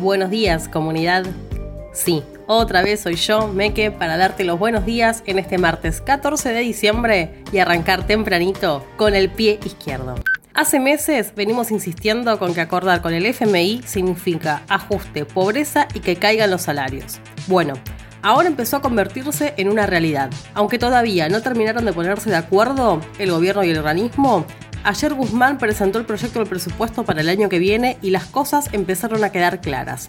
Buenos días, comunidad. Sí, otra vez soy yo, Meke, para darte los buenos días en este martes 14 de diciembre y arrancar tempranito con el pie izquierdo. Hace meses venimos insistiendo con que acordar con el FMI significa ajuste, pobreza y que caigan los salarios. Bueno, ahora empezó a convertirse en una realidad. Aunque todavía no terminaron de ponerse de acuerdo el gobierno y el organismo, Ayer Guzmán presentó el proyecto del presupuesto para el año que viene y las cosas empezaron a quedar claras.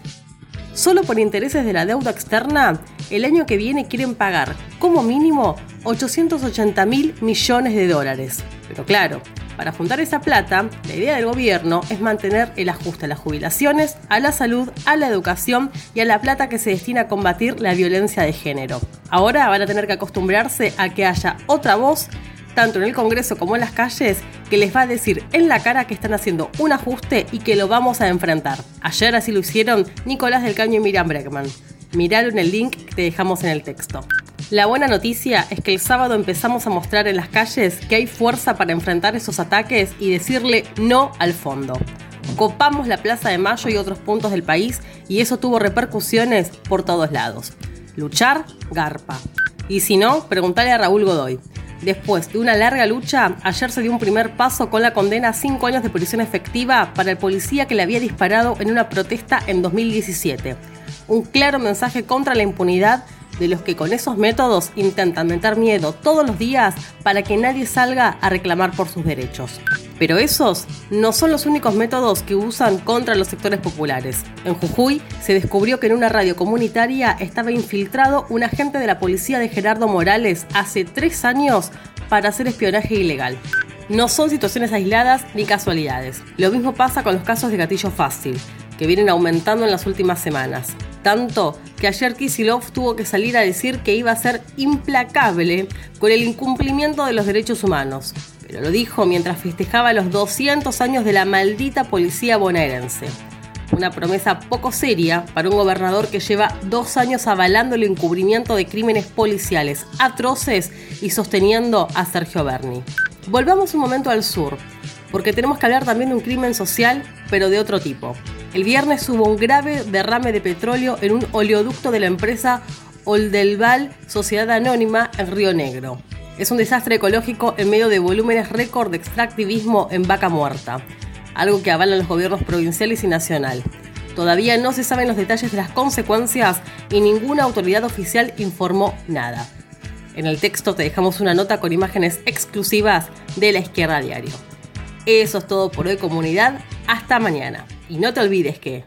Solo por intereses de la deuda externa, el año que viene quieren pagar, como mínimo, 880 mil millones de dólares. Pero claro, para juntar esa plata, la idea del gobierno es mantener el ajuste a las jubilaciones, a la salud, a la educación y a la plata que se destina a combatir la violencia de género. Ahora van a tener que acostumbrarse a que haya otra voz tanto en el Congreso como en las calles, que les va a decir en la cara que están haciendo un ajuste y que lo vamos a enfrentar. Ayer así lo hicieron Nicolás del Caño y Miriam Bregman. Miraron el link que te dejamos en el texto. La buena noticia es que el sábado empezamos a mostrar en las calles que hay fuerza para enfrentar esos ataques y decirle no al fondo. Copamos la Plaza de Mayo y otros puntos del país y eso tuvo repercusiones por todos lados. Luchar, garpa. Y si no, preguntale a Raúl Godoy. Después de una larga lucha, ayer se dio un primer paso con la condena a cinco años de prisión efectiva para el policía que le había disparado en una protesta en 2017. Un claro mensaje contra la impunidad de los que con esos métodos intentan meter miedo todos los días para que nadie salga a reclamar por sus derechos. Pero esos no son los únicos métodos que usan contra los sectores populares. En Jujuy se descubrió que en una radio comunitaria estaba infiltrado un agente de la policía de Gerardo Morales hace tres años para hacer espionaje ilegal. No son situaciones aisladas ni casualidades. Lo mismo pasa con los casos de gatillo fácil, que vienen aumentando en las últimas semanas. Tanto que ayer Kisilov tuvo que salir a decir que iba a ser implacable con el incumplimiento de los derechos humanos lo dijo mientras festejaba los 200 años de la maldita policía bonaerense. Una promesa poco seria para un gobernador que lleva dos años avalando el encubrimiento de crímenes policiales atroces y sosteniendo a Sergio Berni. Volvamos un momento al sur, porque tenemos que hablar también de un crimen social, pero de otro tipo. El viernes hubo un grave derrame de petróleo en un oleoducto de la empresa Oldelval Sociedad Anónima en Río Negro. Es un desastre ecológico en medio de volúmenes récord de extractivismo en vaca muerta, algo que avalan los gobiernos provinciales y nacional. Todavía no se saben los detalles de las consecuencias y ninguna autoridad oficial informó nada. En el texto te dejamos una nota con imágenes exclusivas de la izquierda diario. Eso es todo por hoy comunidad, hasta mañana. Y no te olvides que...